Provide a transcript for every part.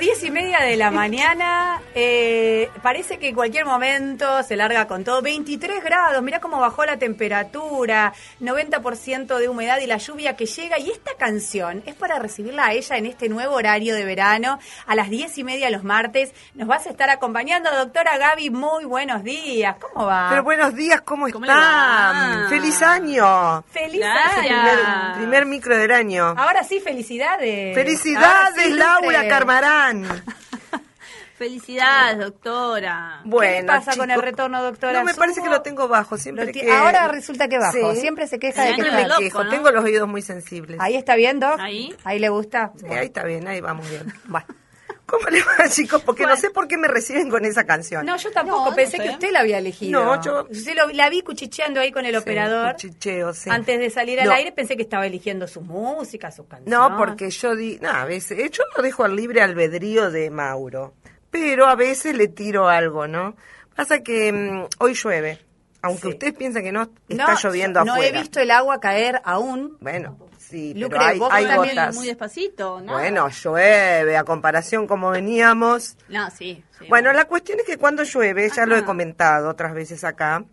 Diez y media de la mañana. eh, parece que en cualquier momento se larga con todo. 23 grados, mirá cómo bajó la temperatura. 90% de humedad y la lluvia que llega. Y esta canción es para recibirla a ella en este nuevo horario de verano. A las diez y media los martes. Nos vas a estar acompañando, doctora Gaby. Muy buenos días. ¿Cómo va? Pero buenos días, ¿cómo, ¿Cómo están? va? ¡Feliz año! ¡Feliz Gracias. año! Primer, primer micro del año. Ahora sí, felicidades. ¡Felicidades, sí, Laura. Carmarán! Felicidades, doctora. Bueno, ¿Qué pasa con el retorno, doctora? No, me parece ¿Subo? que lo tengo bajo. Siempre que... Ahora resulta que bajo. Sí. Siempre se queja de que Siempre está me loco, quejo. ¿no? Tengo los oídos muy sensibles. Ahí está bien, Doc. Ahí. Ahí le gusta. Sí, ahí está bien, ahí vamos bien. Bueno. ¿Cómo le va, chicos? Porque no sé por qué me reciben con esa canción. No, yo tampoco. No, Pensé no que usted la había elegido. No, yo- Usted lo- la vi cuchicheando ahí con el Sí, operador. cuchicheo, sí. Antes de salir al No. aire pensé que estaba eligiendo su música, sus canciones. No, porque yo di, no, a veces, yo lo dejo al libre albedrío de Mauro, pero a veces le tiro algo, ¿no? Pasa que mm, hoy llueve, aunque Sí. ustedes piensan que no está No, lloviendo No afuera. he visto el agua caer aún. Bueno, sí, Lucre, pero hay, vos hay también gotas. Muy despacito, ¿no? Bueno, llueve a comparación como veníamos. No, sí. sí. Bueno, la cuestión es que cuando llueve, ya lo he Ajá. comentado otras veces acá,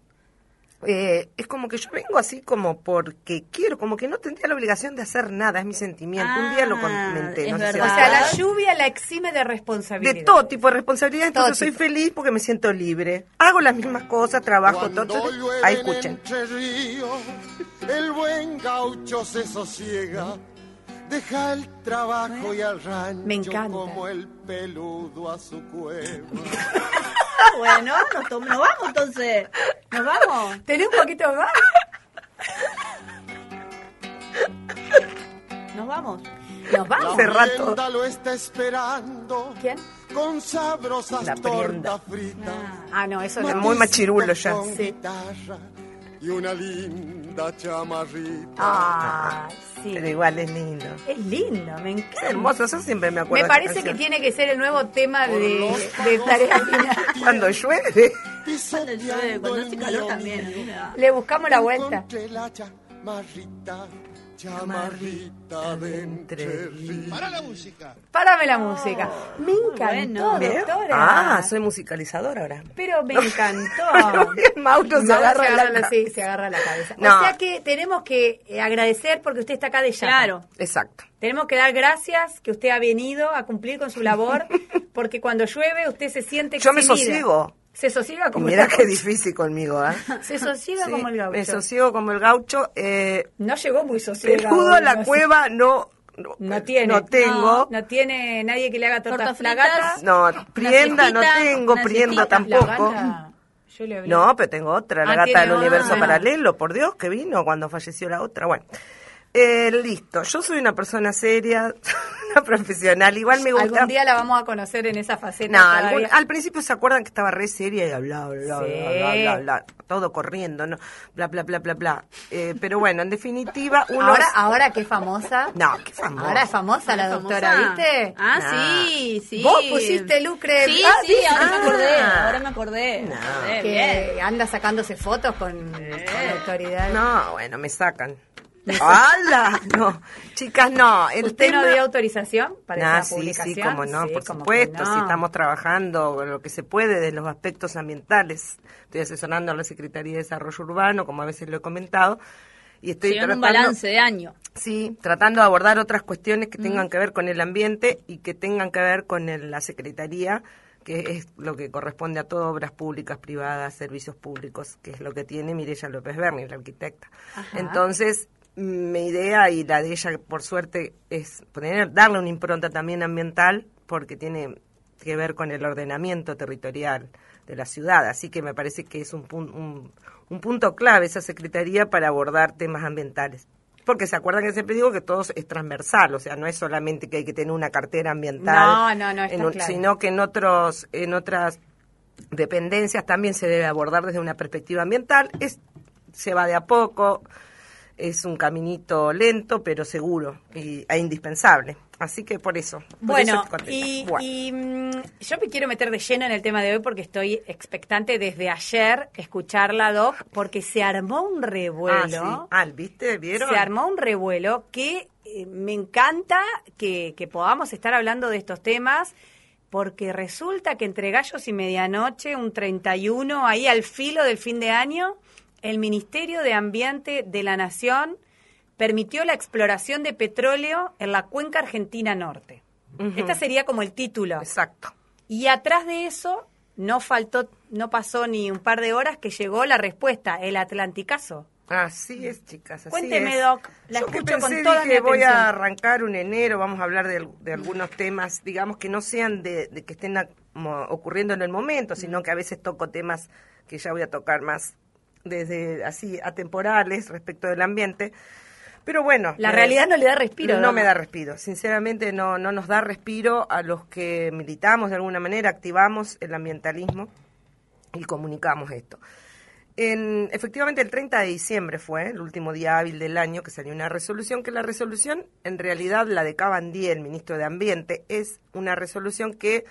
eh, es como que yo vengo así como porque quiero, como que no tendría la obligación de hacer nada, es mi sentimiento. Un día lo Ah, comenté, no es sé si O sea, la lluvia la exime de responsabilidad. de todo tipo de responsabilidad, entonces soy feliz porque me siento libre. Hago las mismas cosas, trabajo, todo. Entonces, ahí en escuchen. Entre ríos, el buen gaucho se sosiega, deja el trabajo y al rancho Me encanta. como el peludo a su cueva. Bueno, nos, tom- nos vamos entonces. Nos vamos. ¿Tenés un poquito más? Nos vamos. Nos vamos. Hace rato. lo está esperando ¿Quién? con sabrosas La tortas fritas. Ah, no, eso. Es muy machirulo ya. Con Sí. guitarra y una linda chamarrita. Ah, sí. Pero igual es lindo. Es lindo, me encanta. Es hermoso, yo siempre me acuerdo. Me parece que tiene que ser el nuevo tema de, de Tarea. Cuando llueve. Cuando llueve, cuando hace calor también. Le buscamos la vuelta. Encontré la chamarrita, chamarrita de entre ríos. Párame la música. Me encantó, bueno. Doctora. Ah, soy musicalizador ahora. Pero me encantó. Mauro se agarra se la agarra la, sí, se agarra la cabeza. No. O sea que tenemos que eh, agradecer porque usted está acá de ya. Claro. Exacto. Tenemos que dar gracias que usted ha venido a cumplir con su labor, porque cuando llueve usted se siente Yo me eximida. sosiego. Se sosiega como Mira el qué gaucho. difícil conmigo, ¿eh? Se sosiega Sí, como el gaucho. Me sosiego como el gaucho. Eh, No llegó muy sosiegado. peludo a la no sé. cueva no, no, No tiene. No tengo. No tiene nadie que le haga flagatas. fritas. No, prienda no tengo, prienda tampoco. yo le. No, pero tengo otra, la Ah, gata del universo paralelo, por Dios, que vino cuando falleció la otra. Bueno, eh, listo. Yo soy una persona seria, una profesional. Igual me gusta. Algún día la vamos a conocer en esa faceta. No, algún- al principio se acuerdan que estaba re seria y bla, bla, Sí. bla, bla, bla, todo corriendo, ¿no? Bla, bla, bla, bla, bla. Eh, pero bueno, en definitiva, uno... Ahora, ahora es famosa. No, qué famosa. Ahora es famosa la doctora, Famosa. ¿viste? Ah, Nah. sí, sí. Vos pusiste lucre. Sí, Ah, sí, ahora me Ah. acordé. Ahora me acordé. No. Me acordé, que bien. anda sacándose fotos con, con autoridad. No, bueno, me sacan. ¡Hala! No, chicas, no. El ¿Usted no dio autorización para Ah, esa sí, publicación? sí, como no, Sí, por como supuesto, no. si estamos trabajando lo que se puede de los aspectos ambientales. Estoy asesorando a la Secretaría de Desarrollo Urbano, como a veces lo he comentado, y estoy Llevan un tratando, balance de año. sí, tratando de abordar otras cuestiones que tengan que ver con el ambiente y que tengan que ver con el- la Secretaría, que es lo que corresponde a todas obras públicas, privadas, servicios públicos, que es lo que tiene Mireya López Berni, la arquitecta. Entonces, mi idea y la de ella, por suerte, es poner, darle una impronta también ambiental, porque tiene que ver con el ordenamiento territorial de la ciudad. Así que me parece que es un, un, un punto clave esa secretaría para abordar temas ambientales. Porque se acuerdan que siempre digo que todo es transversal, o sea, no es solamente que hay que tener una cartera ambiental, No, no, no, está en un- claro. sino que en otros, en otras dependencias también se debe abordar desde una perspectiva ambiental. Es, se va de a poco, es un caminito lento pero seguro y, e indispensable. Así que por eso. por Bueno, eso y, Bueno. y, mm, yo me quiero meter de lleno en el tema de hoy porque estoy expectante desde ayer escucharla, Doc, porque se armó un revuelo. Ah, sí. Ah, ¿viste? ¿Vieron? Se armó un revuelo que eh, me encanta que, que podamos estar hablando de estos temas porque resulta que entre gallos y medianoche, un 31, ahí al filo del fin de año, el Ministerio de Ambiente de la Nación permitió la exploración de petróleo en la cuenca argentina norte. Este sería como el título. Exacto. Y atrás de eso no faltó, no pasó ni un par de horas que llegó la respuesta, el Atlanticazo. Así es, chicas. Así Cuénteme, es. Doc. La Yo que escucho con pensé, toda dije, mi voy a arrancar un enero, vamos a hablar de, al- de algunos temas, digamos, que no sean de, de que estén a- como ocurriendo en el momento, sino que a veces toco temas que ya voy a tocar más desde así atemporales respecto del ambiente. Pero bueno. La eh, realidad no le da respiro. no me da respiro. Sinceramente no, no nos da respiro a los que militamos de alguna manera, activamos el ambientalismo y comunicamos esto. En, efectivamente, el 30 de diciembre fue el último día hábil del año que salió una resolución, que la resolución, en realidad, la de Cabandier, el ministro de Ambiente, es una resolución que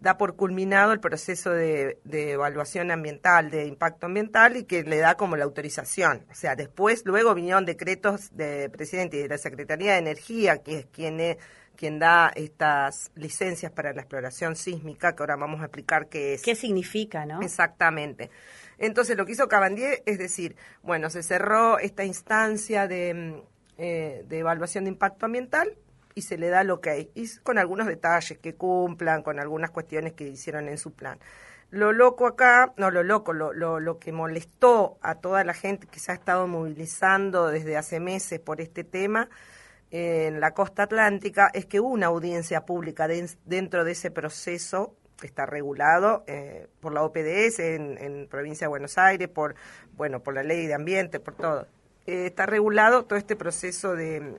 da por culminado el proceso de, de evaluación ambiental, de impacto ambiental, y que le da como la autorización. O sea, después, luego vinieron decretos de presidente y de la Secretaría de Energía, que es quien, es- quien da estas licencias para la exploración sísmica, que ahora vamos a explicar qué es. ¿Qué significa, no? Exactamente. Entonces, lo que hizo Cabandier es decir, bueno, se cerró esta instancia de, eh, de evaluación de impacto ambiental y se le da que hay, y con algunos detalles que cumplan, con algunas cuestiones que hicieron en su plan. Lo loco acá, no lo loco, lo, lo, lo que molestó a toda la gente que se ha estado movilizando desde hace meses por este tema en la costa atlántica es que hubo una audiencia pública den- dentro de ese proceso que está regulado eh, por la OPDS en, en provincia de Buenos Aires, por bueno, por la ley de ambiente, por todo. Eh, está regulado todo este proceso de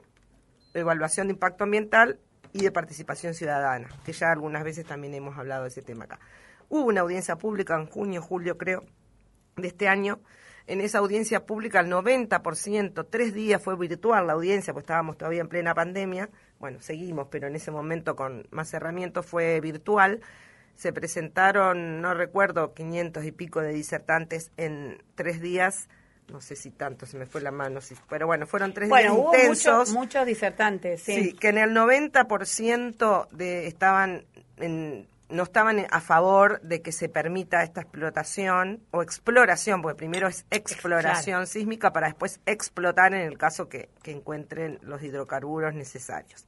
evaluación de impacto ambiental y de participación ciudadana, que ya algunas veces también hemos hablado de ese tema acá. Hubo una audiencia pública en junio, julio creo, de este año. En esa audiencia pública el 90%, tres días fue virtual la audiencia, pues estábamos todavía en plena pandemia. Bueno, seguimos, pero en ese momento con más herramientas fue virtual. Se presentaron, no recuerdo, 500 y pico de disertantes en tres días. No sé si tanto, se me fue la mano, sí, pero bueno, fueron tres Bueno, días hubo intensos. muchos, muchos disertantes, sí. Sí, que en el 90% de estaban en- no estaban a favor de que se permita esta explotación o exploración, porque primero es exploración sísmica para después explotar en el caso que, que encuentren los hidrocarburos necesarios.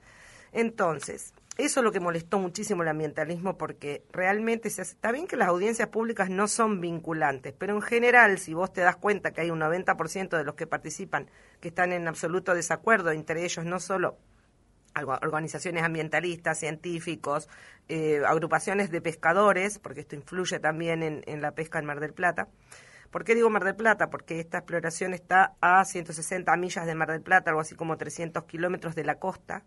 Entonces, eso es lo que molestó muchísimo el ambientalismo porque realmente se hace- está bien que las audiencias públicas no son vinculantes, pero en general, si vos te das cuenta que hay un 90% de los que participan que están en absoluto desacuerdo, entre ellos no solo organizaciones ambientalistas, científicos, eh, agrupaciones de pescadores, porque esto influye también en, en la pesca en Mar del Plata. ¿Por qué digo Mar del Plata? Porque esta exploración está a 160 millas de Mar del Plata, algo así como 300 kilómetros de la costa.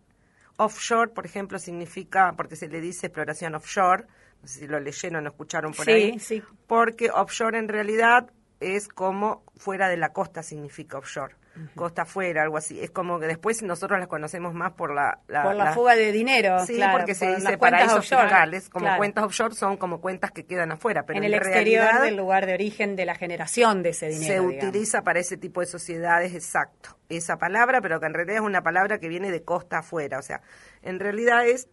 Offshore, por ejemplo, significa, porque se le dice exploración offshore, no sé si lo leyeron o escucharon por Sí, ahí, sí. porque offshore en realidad es como fuera de la costa significa offshore, costa afuera, algo así. Es como que después nosotros las conocemos más por la... por la, fuga de dinero, Sí, claro, porque se dice paraísos offshore, fiscales, como claro. cuentas offshore son como cuentas que quedan afuera, pero en en, el exterior realidad del lugar de origen de la generación de ese dinero. se digamos. utiliza para ese tipo de sociedades, exacto, esa palabra, pero que en realidad es una palabra que viene de costa afuera, o sea, en realidad es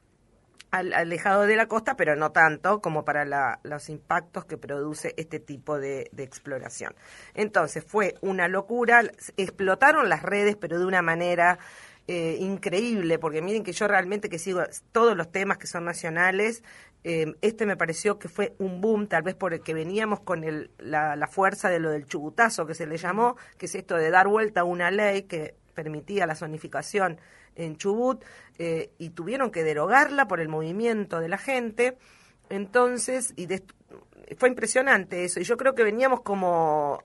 alejado de la costa, pero no tanto como para la- los impactos que produce este tipo de, exploración. Entonces fue una locura, explotaron las redes, pero de una manera eh, increíble, porque miren que yo realmente que sigo todos los temas que son nacionales, eh, este me pareció que fue un boom, tal vez porque veníamos con el, la, la fuerza de lo del chubutazo que se le llamó, que es esto de dar vuelta a una ley que permitía la zonificación en Chubut eh, y tuvieron que derogarla por el movimiento de la gente. Entonces, y de- fue impresionante eso. Y yo creo que veníamos como,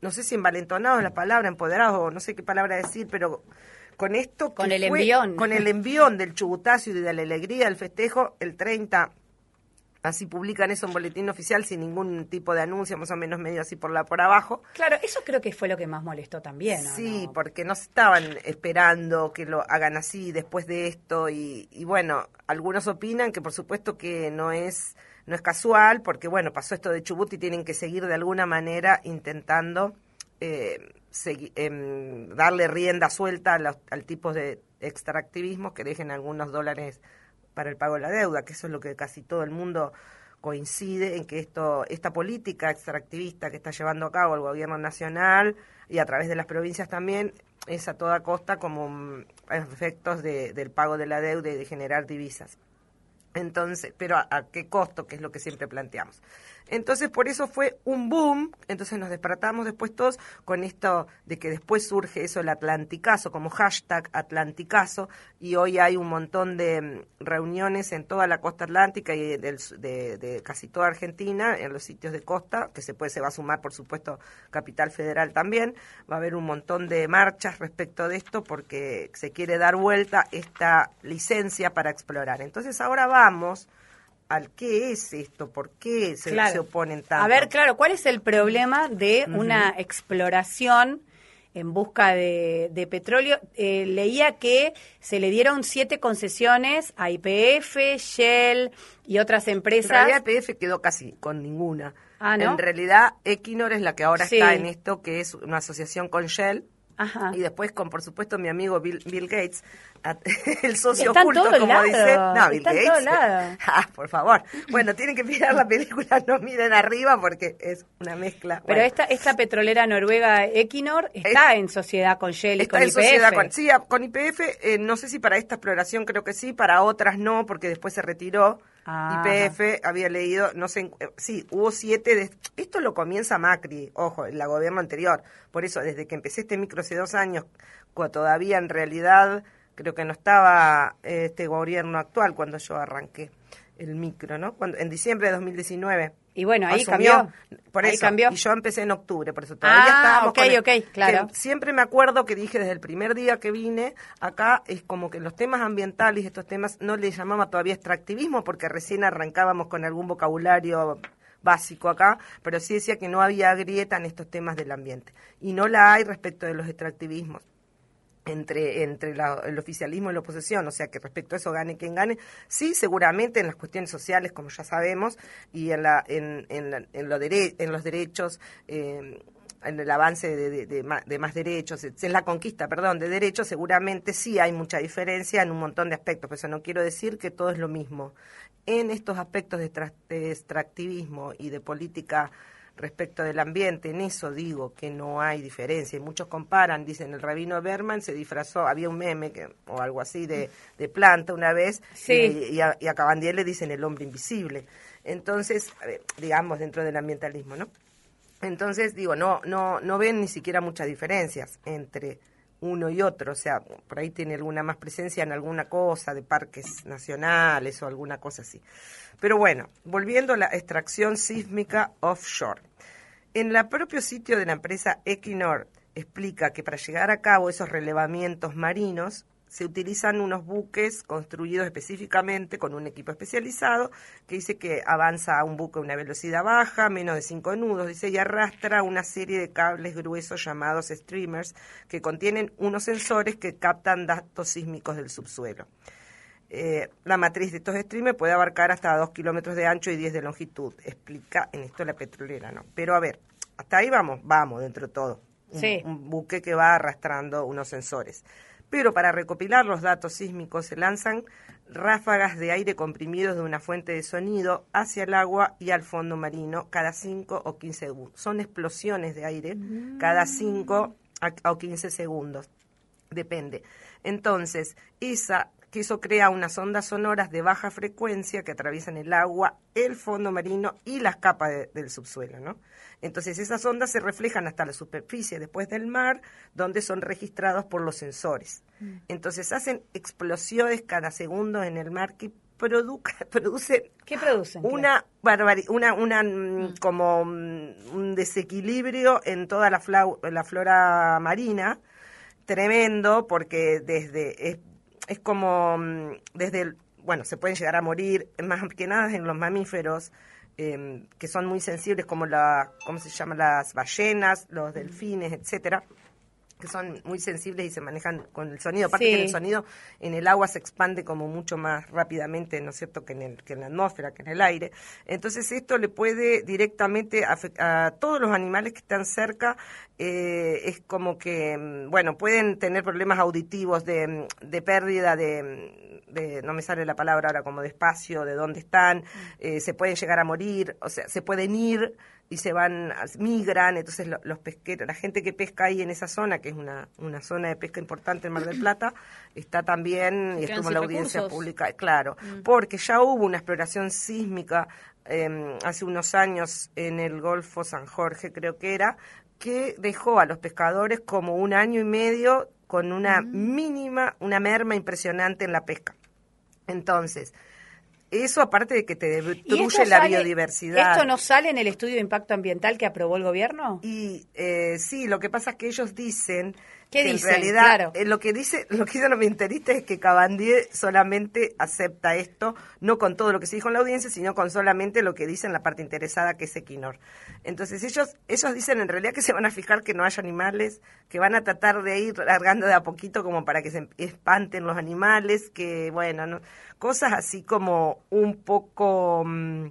no sé si envalentonados la palabra, empoderados, o no sé qué palabra decir, pero con esto. Con el fue- envión. Con el envión del chubutazo y de la alegría del festejo, el 30 así publican eso en boletín oficial sin ningún tipo de anuncio, más o menos medio así por la por abajo. Claro, eso creo que fue lo que más molestó también. ¿o Sí, no? porque no se estaban esperando que lo hagan así después de esto y, y bueno, algunos opinan que por supuesto que no es no es casual porque bueno, pasó esto de Chubut y tienen que seguir de alguna manera intentando eh, em, darle rienda suelta a los- al tipo de extractivismo que dejen algunos dólares para el pago de la deuda, que eso es lo que casi todo el mundo coincide en que esto esta política extractivista que está llevando a cabo el gobierno nacional y a través de las provincias también es a toda costa como mm, efectos de- del pago de la deuda y de generar divisas. Entonces, pero a, qué costo, que es lo que siempre planteamos. Entonces, por eso fue un boom. Entonces nos despertamos después todos con esto de que después surge eso, el Atlanticazo, como hashtag Atlanticazo, y hoy hay un montón de mm, reuniones en toda la costa atlántica y del de, de casi toda Argentina, en los sitios de costa, que se puede, se va a sumar, por supuesto, Capital Federal también. Va a haber un montón de marchas respecto de esto porque se quiere dar vuelta esta licencia para explorar. Entonces ahora vamos al qué es esto, por qué se, Claro. se oponen tanto. A ver, claro, ¿cuál es el problema de una exploración en busca de, de petróleo? Eh, leía que se le dieron siete concesiones a IPF, Shell y otras empresas. realidad PF quedó casi con ninguna. Ah, ¿no? En realidad Equinor es la que ahora Sí. está en esto, que es una asociación con Shell. Ajá. Y después con, por supuesto, mi amigo Bill, Bill Gates, at- el socio oculto, como dice. No, Bill Gates. Ah, por favor. Bueno, tienen que mirar la película, no miren arriba porque es una mezcla. Pero Bueno. esta, esta petrolera noruega Equinor está en sociedad con Shell y Está con en IPF. sociedad con, sí, con IPF, eh, no sé si para esta exploración creo que sí, para otras no, porque después se retiró. Ah. IPF había leído, no sé, eh, sí, hubo siete, de, esto lo comienza Macri, ojo, el gobierno anterior, por eso desde que empecé este micro hace dos años, todavía en realidad creo que no estaba este gobierno actual cuando yo arranqué el micro, ¿no? Cuando, en diciembre de 2019. Y bueno, ahí Asumió, cambió. Por Ahí eso, cambió. y yo empecé en octubre, por eso todavía Ah, estábamos ok, con el- ok, claro. siempre me acuerdo que dije desde el primer día que vine acá, es como que los temas ambientales, estos temas, no le llamaba todavía extractivismo porque recién arrancábamos con algún vocabulario básico acá, pero sí decía que no había grieta en estos temas del ambiente. Y no la hay respecto de los extractivismos entre, entre la- el oficialismo y la oposición, o sea que respecto a eso gane quien gane, sí seguramente en las cuestiones sociales, como ya sabemos, y en, la, en, en, la- en, lo dere- en los derechos, eh, en el avance de, de- de más derechos, en la conquista, perdón, de derechos, seguramente sí hay mucha diferencia en un montón de aspectos, pero eso no quiero decir que todo es lo mismo. En estos aspectos de extractivismo y de política respecto del ambiente, en eso digo que no hay diferencia. Y muchos comparan, dicen, el rabino Berman se disfrazó, había un meme que, o algo así de, de planta una vez, Sí. y, y a, y a Cabandier le dicen el hombre invisible. Entonces, digamos, dentro del ambientalismo, ¿no? Entonces, digo, no, no, no ven ni siquiera muchas diferencias entre uno y otro, o sea, por ahí tiene alguna más presencia en alguna cosa de parques nacionales o alguna cosa así. Pero bueno, volviendo a la extracción sísmica offshore. En el propio sitio de la empresa Equinor explica que para llegar a cabo esos relevamientos marinos se utilizan unos buques construidos específicamente con un equipo especializado que dice que avanza a un buque a una velocidad baja, menos de 5 nudos, dice, y arrastra una serie de cables gruesos llamados streamers que contienen unos sensores que captan datos sísmicos del subsuelo. Eh, la matriz de estos streamers puede abarcar hasta 2 kilómetros de ancho y 10 de longitud, explica en esto la petrolera, ¿no? Pero a ver, hasta ahí vamos, vamos dentro de todo. Un, Sí. un buque que va arrastrando unos sensores. Pero para recopilar los datos sísmicos se lanzan ráfagas de aire comprimidos de una fuente de sonido hacia el agua y al fondo marino cada 5 o 15 segundos. Son explosiones de aire cada 5 a- o 15 segundos. Depende. Entonces, esa, que eso crea unas ondas sonoras de baja frecuencia que atraviesan el agua, el fondo marino y las capas de- del subsuelo, ¿no? Entonces, esas ondas se reflejan hasta la superficie después del mar, donde son registrados por los sensores. Entonces, hacen explosiones cada segundo en el mar que produ- producen ¿Qué producen? una barbari- una una mm, como mm, un desequilibrio en toda la, flau- la flora marina tremendo porque desde es, es como mm, desde el- bueno se pueden llegar a morir más que nada en los mamíferos em, que son muy sensibles como la cómo se llama las ballenas los delfines etcétera que son muy sensibles y se manejan con el sonido. Aparte Sí. que el sonido en el agua se expande como mucho más rápidamente, ¿no es cierto?, que en, el, que en la atmósfera, que en el aire. Entonces esto le puede directamente a todos los animales que están cerca, eh, es como que, mm, bueno, pueden tener problemas auditivos de, mm, de pérdida de, mm, de, no me sale la palabra ahora, como de espacio, de dónde están, eh, se pueden llegar a morir, o sea, se pueden ir y se van, migran, entonces lo- los pesqueros, la gente que pesca ahí en esa zona, que es una, una zona de pesca importante en Mar del Plata, está también, y estuvo en la audiencia recursos. pública, claro, porque ya hubo una exploración sísmica eh, hace unos años en el Golfo San Jorge, creo que era, que dejó a los pescadores como un año y medio con una mínima, una merma impresionante en la pesca. Entonces, eso aparte de que te ¿Y destruye la sale- biodiversidad. ¿Esto no sale en el estudio de impacto ambiental que aprobó el gobierno? Y eh, sí, lo que pasa es que ellos dicen ¿Qué que dicen? en realidad Claro. eh, lo que dice lo que dicen los ambientalistas es que Cabandier solamente acepta esto, no con todo lo que se dijo en la audiencia, sino con solamente lo que dice en la parte interesada que es Equinor. Entonces ellos ellos dicen en realidad que se van a fijar que no haya animales, que van a tratar de ir largando de a poquito como para que se espanten los animales, que bueno, no- cosas así como un poco mm,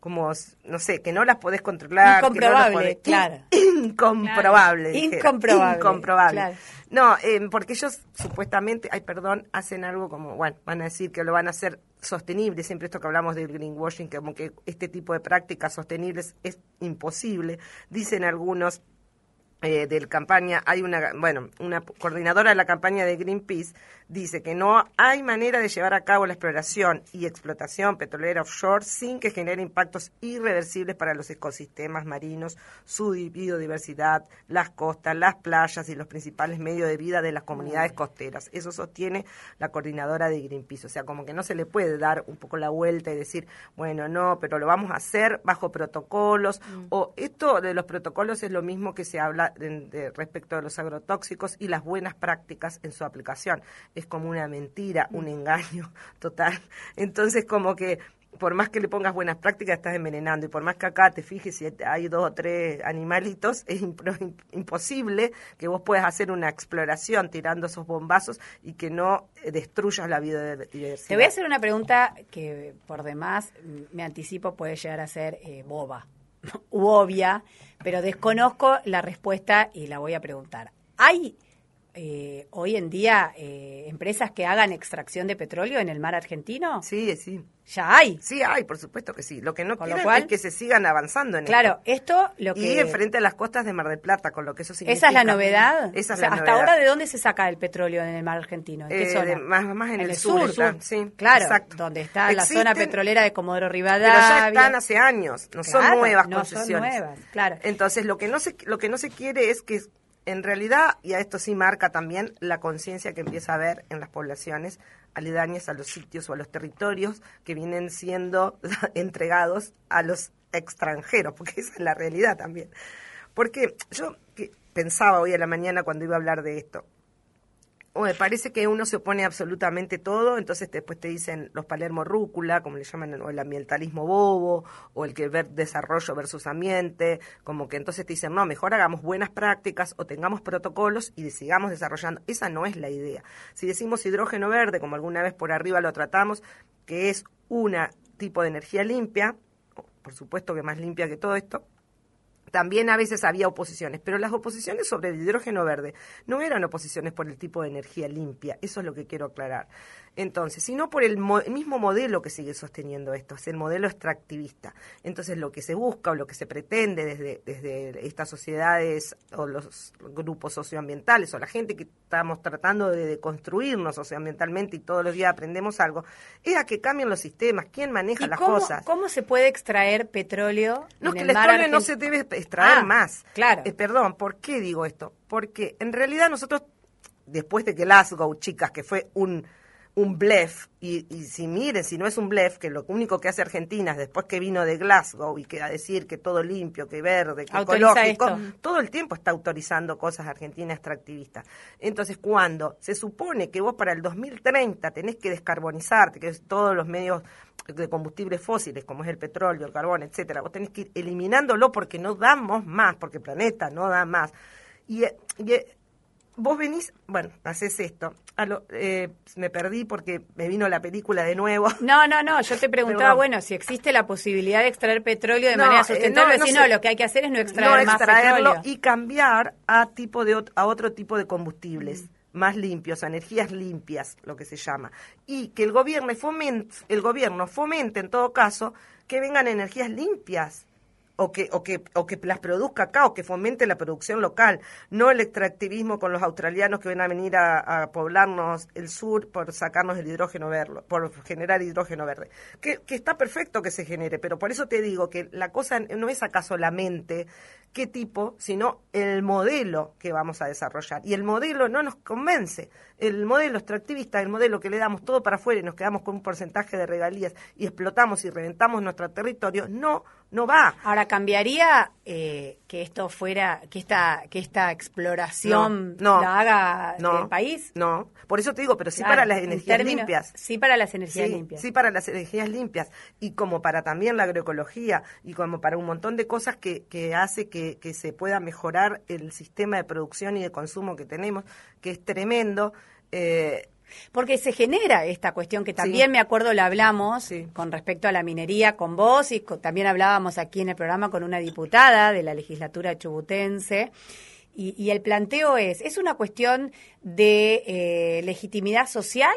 como no sé, que no las podés controlar, que no las Incomprobable, podés- claro. Incomprobable. Incomprobable, Incomprobable. claro. No, eh, porque ellos supuestamente, ay, perdón, hacen algo como, bueno, van a decir que lo van a hacer sostenible, siempre esto que hablamos del greenwashing, que como que este tipo de prácticas sostenibles es imposible. Dicen algunos eh, del campaña, hay una, bueno, una coordinadora de la campaña de Greenpeace dice que no hay manera de llevar a cabo la exploración y explotación petrolera offshore sin que genere impactos irreversibles para los ecosistemas marinos, su di- biodiversidad, las costas, las playas y los principales medios de vida de las comunidades costeras. Eso sostiene la coordinadora de Greenpeace. O sea, como que no se le puede dar un poco la vuelta y decir, bueno, no, pero lo vamos a hacer bajo protocolos. O esto de los protocolos es lo mismo que se habla de- de respecto de los agrotóxicos y las buenas prácticas en su aplicación. Es como una mentira, un engaño total. Entonces, como que por más que le pongas buenas prácticas, estás envenenando. Y por más que acá te fijes si hay dos o tres animalitos, es imposible que vos puedas hacer una exploración tirando esos bombazos y que no eh, destruyas la biodiversidad. Te voy a hacer una pregunta que por demás mm, me anticipo puede llegar a ser eh, boba u obvia, pero desconozco la respuesta y la voy a preguntar. ¿Hay eh, hoy en día eh, empresas que hagan extracción de petróleo en el mar argentino? Sí, sí. Ya hay. Sí hay, por supuesto que sí. Lo que no Con lo cual- es que se sigan avanzando en Claro, esto. esto lo Y que... enfrente a las costas de Mar del Plata, con lo que eso significa. ¿Esa es la novedad? Esa es O sea, la ¿Hasta novedad. ahora de dónde se saca el petróleo en el mar argentino? ¿En qué Eh, zona? de- más, más en, el, sur, sí, claro, exacto. donde está la zona petrolera de Comodoro Pero Rivadavia. ya están hace años, no son Claro, nuevas no son concesiones. nuevas, claro. Entonces, lo que no se lo que no se quiere es que en realidad, y a esto sí marca también la conciencia que empieza a haber en las poblaciones aledañas a los sitios o a los territorios que vienen siendo entregados a los extranjeros, porque esa es la realidad también. Porque yo que pensaba hoy a la mañana cuando iba a hablar de esto, me parece que uno se opone a absolutamente todo, entonces después te dicen los Palermo Rúcula, como le llaman, o el ambientalismo bobo, o el que ver desarrollo versus ambiente, como que entonces te dicen, no, mejor hagamos buenas prácticas o tengamos protocolos y sigamos desarrollando. Esa no es la idea. Si decimos hidrógeno verde, como alguna vez por arriba lo tratamos, que es un tipo de energía limpia, por supuesto que más limpia que todo esto, también a veces había oposiciones, pero las oposiciones sobre el hidrógeno verde no eran oposiciones por el tipo de energía limpia, eso es lo que quiero aclarar. Entonces, sino por el, mo- el mismo modelo que sigue sosteniendo esto, es el modelo extractivista. Entonces, lo que se busca o lo que se pretende desde, desde estas sociedades o los grupos socioambientales o la gente que estamos tratando de, construirnos socioambientalmente y todos los días aprendemos algo, es a que cambien los sistemas, quién maneja ¿Y las cómo, cosas. cómo se puede extraer petróleo No, en que el el mar petróleo no se debe extraer Ah, más. claro. Eh, perdón, ¿por qué digo esto? Porque en realidad nosotros, después de que Glasgow, chicas, que fue un, un blef, y, y si miren, si no es un blef, que lo único que hace Argentina es después que vino de Glasgow y que a decir que todo limpio, que verde, que Autoriza ecológico, esto. todo el tiempo está autorizando cosas argentinas extractivistas. Entonces, cuando se supone que vos para el 2030 tenés que descarbonizarte, que es todos los medios de combustibles fósiles, como es el petróleo, el carbón, etcétera, vos tenés que ir eliminándolo porque no damos más, porque el planeta no da más. Y, eh, y, eh, vos venís, bueno, haces esto. A lo- eh, me perdí porque me vino la película de nuevo. No, no, no, yo te preguntaba, Perdón. bueno, si existe la posibilidad de extraer petróleo de No, manera eh, sustentable, no, no si no, lo que hay que hacer es no extraer no más extraerlo petróleo. y cambiar a tipo de a otro tipo de combustibles Mm. más limpios, a energías limpias, lo que se llama, y que el gobierno fomente, el gobierno fomente en todo caso que vengan energías limpias o que, o que, o que las produzca acá, o que fomente la producción local, no el extractivismo con los australianos que van a venir a, a poblarnos el sur por sacarnos el hidrógeno verde, por generar hidrógeno verde. Que, que está perfecto que se genere, pero por eso te digo que la cosa no es acá solamente qué tipo, sino el modelo que vamos a desarrollar. Y el modelo no nos convence. El modelo extractivista, el modelo que le damos todo para afuera y nos quedamos con un porcentaje de regalías y explotamos y reventamos nuestro territorio, no, no va. Ahora, ¿cambiaría eh, que esto fuera, que esta, que esta exploración No, no, la haga no, el país? No, por eso te digo, pero sí Claro, para las en energías términos- limpias. Sí, para las energías Sí, limpias. sí, para las energías limpias y como para también la agroecología y como para un montón de cosas que, que hace que, que se pueda mejorar el sistema de producción y de consumo que tenemos, que es tremendo. Eh, Porque se genera esta cuestión que también Sí. me acuerdo la hablamos Sí. con respecto a la minería con vos y también hablábamos aquí en el programa con una diputada de la legislatura chubutense. Y, y el planteo es, ¿es una cuestión de eh, legitimidad social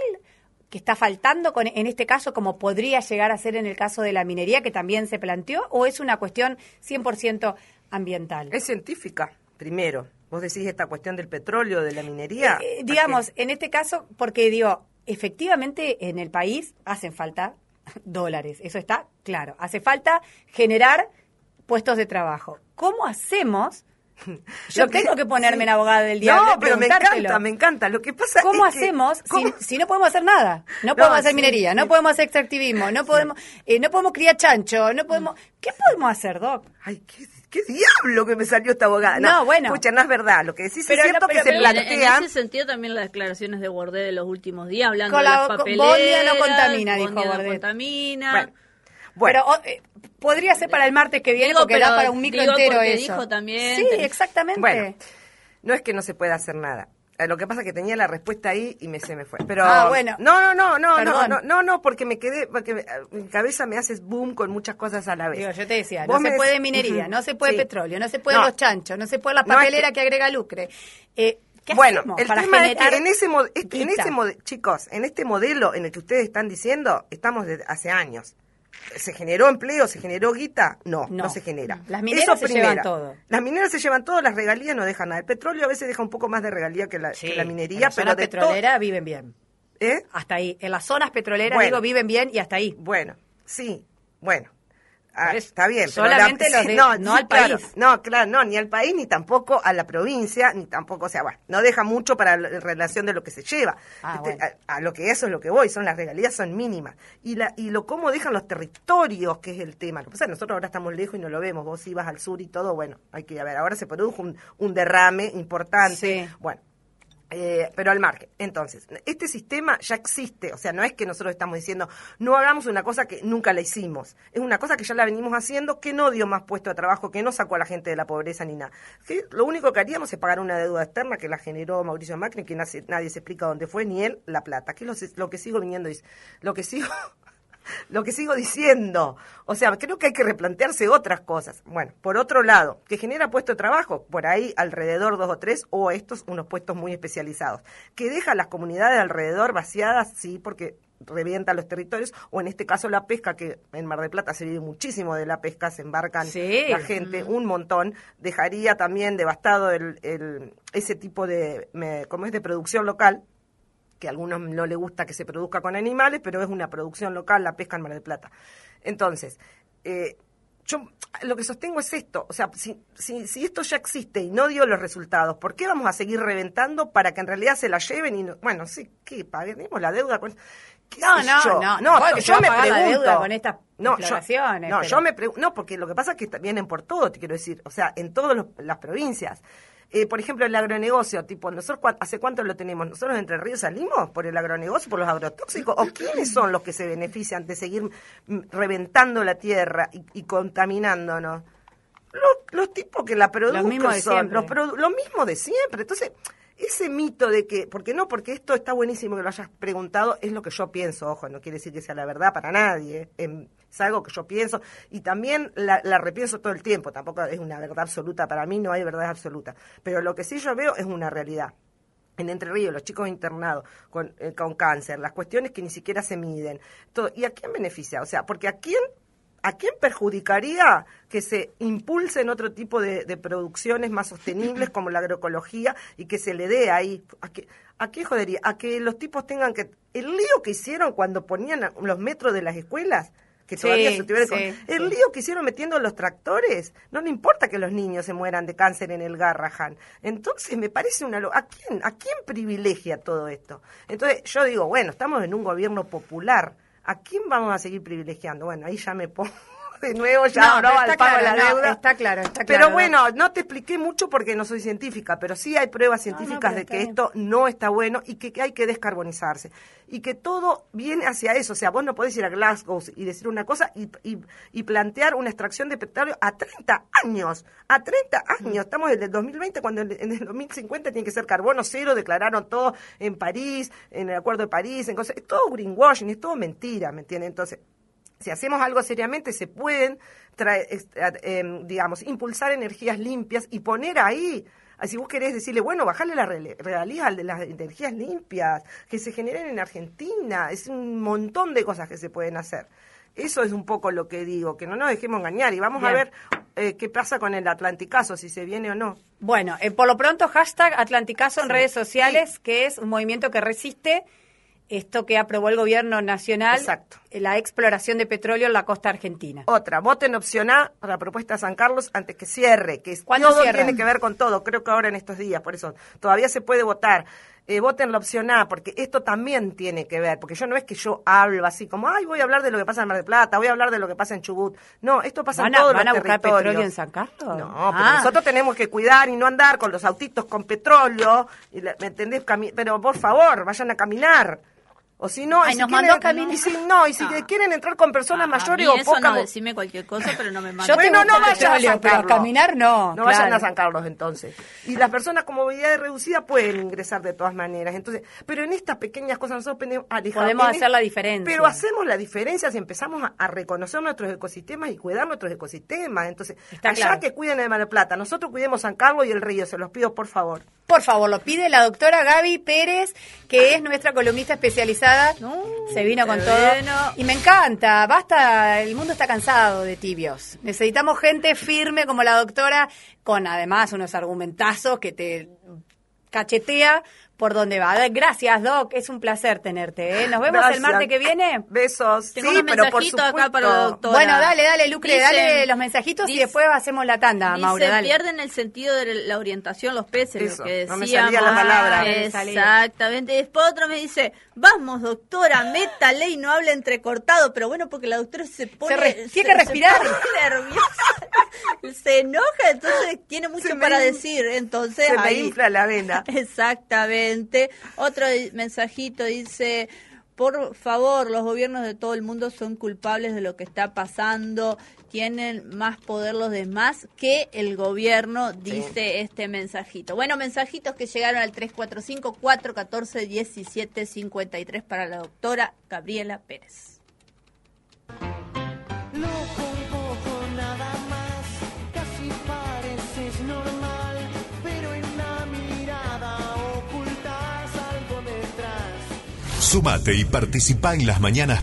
que está faltando con, en este caso como podría llegar a ser en el caso de la minería que también se planteó o es una cuestión 100% ambiental? es científica, primero. Vos decís esta cuestión del petróleo, de la minería. Eh, eh, digamos, en este caso, porque digo, efectivamente en el país hacen falta dólares, eso está claro. Hace falta generar puestos de trabajo. ¿Cómo hacemos? Yo que- tengo que ponerme sí. en abogada del diablo. No, pero me encanta, me encanta. Lo que pasa ¿Cómo es que- hacemos si- ¿Cómo? Si, no podemos hacer nada? No podemos hacer sí, minería, no sí. podemos hacer extractivismo, no podemos, eh, no podemos criar chancho, no podemos. ¿Qué podemos hacer, Doc? Ay, qué, qué diablo que me salió esta abogada. No, bueno. Escucha, no es verdad. Lo que decís Pero es cierto no, que se Y en- ese sentido también las declaraciones de Bordet de los últimos días, hablando Con de la- las con- papeleras. Bondia no contamina, dijo Bondia no Bordet. contamina. Bueno, bueno. Pero eh, podría ser para el martes que viene Digo, porque pero da para un micro digo entero eso. dijo también, Sí, exactamente. Bueno, no es que no se pueda hacer nada. Eh, Lo que pasa es que tenía la respuesta ahí y me se me fue. Pero Ah, bueno. no, no, no, no, no, Perdón. no, no, no, porque me quedé, porque me- mi cabeza me hace boom con muchas cosas a la vez. Digo, yo te decía, no se puede minería, no se puede sí. petróleo, no se puede No. los chanchos, no se puede la No, es papelera que- que... agrega lucre. Eh, ¿Qué Bueno, el tema es que en ese, en ese chicos, en este modelo en el que ustedes están diciendo, estamos desde hace años. ¿Se generó empleo? ¿Se generó guita? No, no, No. se genera. Las mineras se primera. llevan todo. Las mineras se llevan todo, las regalías no dejan nada. El petróleo a veces deja un poco más de regalía que la, Sí, que la en minería, pero to- petroleras viven bien. ¿Eh? Hasta ahí. En las zonas petroleras, Bueno. digo, viven bien y hasta ahí. Bueno, sí, bueno. Ah, está bien. pero solamente la- los de- sí, no al claro, país. No, claro, no, ni al país, ni tampoco a la provincia, ni tampoco, o sea, bueno, no deja mucho para la en relación de lo que se lleva. Ah, Este, bueno. a, a lo que eso es lo que voy, son las regalías son mínimas. Y la y lo cómo dejan los territorios, que es el tema. Lo que pasa nosotros ahora estamos lejos y no lo vemos. Vos ibas al sur y todo, bueno, hay que ir a ver. Ahora se produjo un, un derrame importante. Sí. Bueno, eh, pero al margen. Entonces, este sistema ya existe, o sea, no es que nosotros estamos diciendo, no hagamos una cosa que nunca la hicimos, es una cosa que ya la venimos haciendo, que no dio más puesto de trabajo, que no sacó a la gente de la pobreza ni nada. Lo único que haríamos es pagar una deuda externa que la generó Mauricio Macri, que nadie, se explica dónde fue, ni él, la plata, que es lo, que sigo viniendo, lo que sigo... Lo que sigo diciendo, o sea, creo que hay que replantearse otras cosas. Bueno, por otro lado, que genera puesto de trabajo, por ahí alrededor dos o tres, o estos unos puestos muy especializados. Que deja a las comunidades alrededor vaciadas, sí, porque revienta los territorios, o en este caso la pesca, que en Mar del Plata se vive muchísimo de la pesca, se embarcan Sí. la gente, un montón, dejaría también devastado el, el- ese tipo de, me- como es de producción local, que a algunos no le gusta que se produzca con animales, pero es una producción local la pesca en Mar del Plata. Entonces, eh, yo lo que sostengo es esto, o sea, si, si, si esto ya existe y no dio los resultados, ¿por qué vamos a seguir reventando para que en realidad se la lleven y no, bueno, sí, ¿qué? Paguemos la deuda con ¿Qué No, no, yo? no, no, que yo me pregunto. con estas no, yo, no, pero- yo me pregunto, no, porque lo que pasa es que vienen por todo, te quiero decir, o sea, en todas las provincias. Eh, por ejemplo, el agronegocio, tipo, nosotros cua- hace cuánto lo tenemos, nosotros entre ríos salimos por el agronegocio, por los agrotóxicos, o quiénes son los que se benefician de seguir mm, reventando la tierra y, y contaminándonos. Los, los tipos que la produzcan mismos de son siempre. los produ- lo mismo de siempre. Entonces, ese mito de que, porque no, porque esto está buenísimo que lo hayas preguntado, es lo que yo pienso, ojo, no quiere decir que sea la verdad para nadie, em, es algo que yo pienso y también la, la, repienso todo el tiempo, tampoco es una verdad absoluta para mí, no hay verdad absoluta, pero lo que sí yo veo es una realidad. En Entre Ríos, los chicos internados con, eh, con cáncer, las cuestiones que ni siquiera se miden. ¿Y a quién beneficia? O sea, porque a quién ¿A quién perjudicaría que se impulsen otro tipo de, de, producciones más sostenibles como la agroecología y que se le dé ahí? ¿A qué, ¿A qué jodería? A que los tipos tengan que... El lío que hicieron cuando ponían los metros de las escuelas, que todavía Sí, se sí, el lío que hicieron metiendo los tractores, no le importa que los niños se mueran de cáncer en el Garrahan. Entonces me parece una ¿a quién a quién privilegia todo esto? Entonces yo digo, bueno, estamos en un gobierno popular, ¿a quién vamos a seguir privilegiando? Bueno, ahí ya me pongo de nuevo ya No, pero al de la no, deuda. está claro, está Pero claro. bueno, no te expliqué mucho porque no soy científica, pero sí hay pruebas científicas pero de que bien. esto no está bueno y que, que hay que descarbonizarse. Y que todo viene hacia eso. O sea, vos no podés ir a Glasgow y decir una cosa y, y, y plantear una extracción de petróleo a 30 años. A 30 años. Estamos en el 2020 cuando en en el 2050 tiene que ser carbono cero. Declararon todo en París, en el Acuerdo de París, en cosas. Es todo greenwashing, es todo mentira, ¿me entiendes? Entonces, si hacemos algo seriamente, se pueden, eh, em, digamos, impulsar energías limpias y poner ahí. Así vos querés decirle, bueno, bajarle la realidad al de las energías limpias, que se generen en Argentina. Es un montón de cosas que se pueden hacer. Eso es un poco lo que digo, que no nos dejemos engañar y vamos a ver eh, qué pasa con el Atlanticazo, si se viene o no. Bueno, eh, por lo pronto, hashtag Atlanticazo en redes sociales, que es un movimiento que resiste esto que aprobó el gobierno nacional, Exacto. la exploración de petróleo en la costa argentina. Otra, voten opción A la propuesta de San Carlos antes que cierre, que es- ¿Cuándo todo cierra? tiene que ver con todo, creo que ahora en estos días, por eso todavía se puede votar. Eh, voten la opción A, porque esto también tiene que ver, porque yo no es que yo hablo así como, ay, voy a hablar de lo que pasa en Mar del Plata, voy a hablar de lo que pasa en Chubut. No, esto pasa ¿Van en todos van a buscar territorios. petróleo en San Carlos? No, pero Ah. nosotros tenemos que cuidar y no andar con los autitos con petróleo, y la- ¿me entendés? Cami- pero por favor, vayan a caminar. O si no, Ay, y si nos quieren- mandó a caminar. Y si no, y si Ah. quieren entrar con personas A mayores mí o eso poca no, decime cualquier cosa, pero no me Yo mandes. Bueno, tengo no vayan a San a Carlos. caminar no. No vayan a San Carlos entonces. Y las personas con movilidad reducida pueden ingresar de todas maneras. Entonces, pero en estas pequeñas cosas nosotros podemos, ah, hacer la diferencia. Pero hacemos la diferencia si empezamos a, a reconocer nuestros ecosistemas y cuidar nuestros ecosistemas. Entonces, Está allá claro. que cuiden el Mar del Plata, nosotros cuidemos San Carlos y el río, se los pido por favor. Por favor, lo pide la doctora Gaby Pérez, que es nuestra columnista especializada. Se vino con todo. Y me encanta, basta, el mundo está cansado de tibios. Necesitamos gente firme como la doctora, con además unos argumentazos que te cachetea por donde va. Gracias, Doc, es un placer tenerte. ¿eh? Nos vemos Gracias. el martes que viene. Besos. Tengo sí, unos pero por mensajitos acá supuesto. para la doctora. Bueno, dale, dale, Lucre, Dicen- dale los mensajitos y después hacemos la tanda, Dice, Mauro, dale. pierden el sentido de la orientación los peces, Eso, lo que no me decíamos. salía la palabra. Me. Exactamente. Después otro me dice, vamos doctora, métale y no hable entrecortado. Pero bueno, porque la doctora se pone... re- tiene que respirar. Se pone nerviosa, se enoja, entonces tiene mucho Se me para in- decir. Entonces Se me ahí... infla la vena. Exactamente. Otro mensajito dice, por favor, los gobiernos de todo el mundo son culpables de lo que está pasando, tienen más poder los demás que el gobierno, dice este mensajito. Bueno, mensajitos que llegaron al 345-414-1753 para la doctora Gabriela Pérez. Sumate y participa en las mañanas